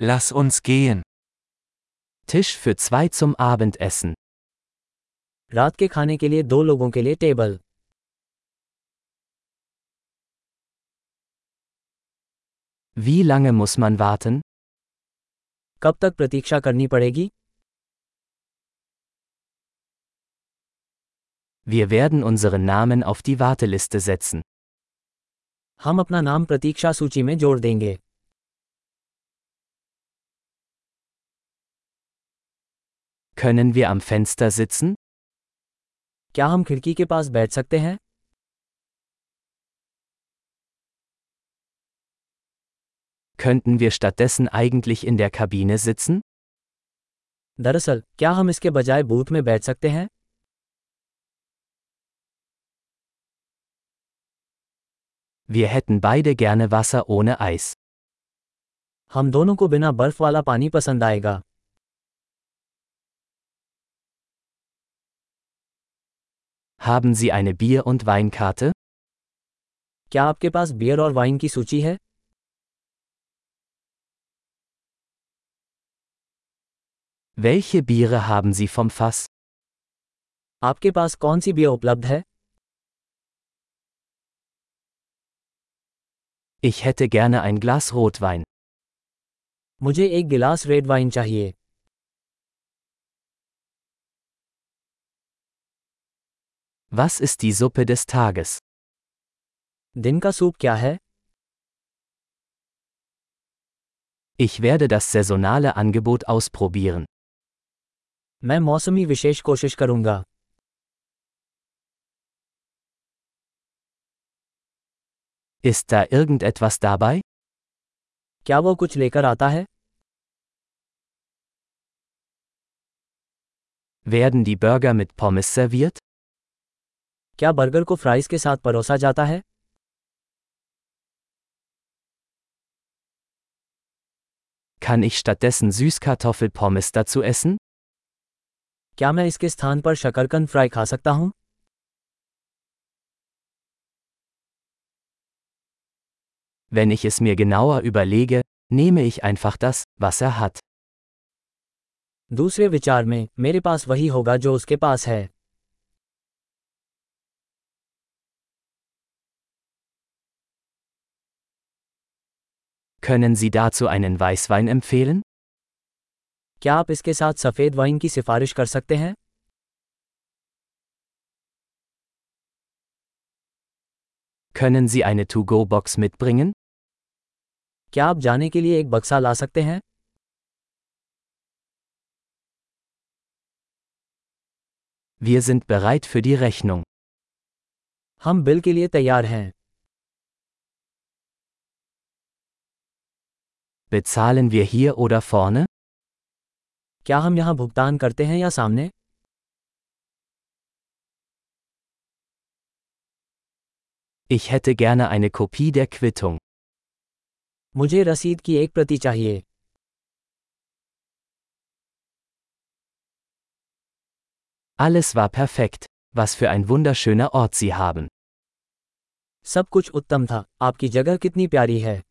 Lass uns gehen. Tisch für zwei zum Abendessen. रात के खाने के लिए दो लोगों के लिए table Wie lange muss man warten? कब तक प्रतीक्षा करनी पड़ेगी Wir werden unseren Namen auf die Warteliste setzen. हम अपना नाम प्रतीक्षा सूची में जोड़ देंगे Können wir am Fenster sitzen? क्या हम खिड़की के पास बैठ सकते हैं Könnten wir stattdessen eigentlich in der Kabine sitzen? दरअसल क्या हम इसके बजाय बूथ में बैठ सकते हैं Wir hätten beide gerne Wasser ohne Eis. हम दोनों को बिना बर्फ वाला पानी पसंद आएगा Haben Sie eine Bier- und Weinkarte? क्या आपके पास बियर और वाइन की सूची है Welche Biere haben Sie vom Fass? आपके पास कौन सी बियर उपलब्ध है Ich hätte gerne ein Glas Rotwein. मुझे एक गिलास रेड वाइन चाहिए Was ist die Suppe des Tages? दिन का सूप क्या है Ich werde das saisonale Angebot ausprobieren. मैं मौसमी विशेष कोशिश करूंगा Ist da irgendetwas dabei? क्या वो कुछ लेकर आता है Werden die Burger mit Pommes serviert? क्या बर्गर को फ्राइज के साथ परोसा जाता है Kann ich stattdessen Süßkartoffelpommes dazu essen? क्या मैं इसके स्थान पर शकरकंद फ्राई खा सकता हूँ Wenn ich es mir genauer überlege, nehme ich einfach das, was er hat. दूसरे विचार में मेरे पास वही होगा जो उसके पास है Können Sie dazu einen Weißwein empfehlen? क्या आप इसके साथ सफ़ेद वाइन की सिफारिश कर सकते हैं Können Sie eine To-Go-Box mitbringen? क्या आप जाने के लिए एक बक्सा ला सकते हैं Wir sind bereit für die Rechnung. हम बिल के लिए तैयार हैं Bezahlen wir hier oder vorne? क्या हम यहाँ भुगतान करते हैं या सामने Ich hätte gerne eine Kopie der Quittung. मुझे रसीद की एक प्रति चाहिए Alles war perfekt. Was für ein wunderschöner Ort Sie haben. सब कुछ उत्तम था आपकी जगह कितनी प्यारी है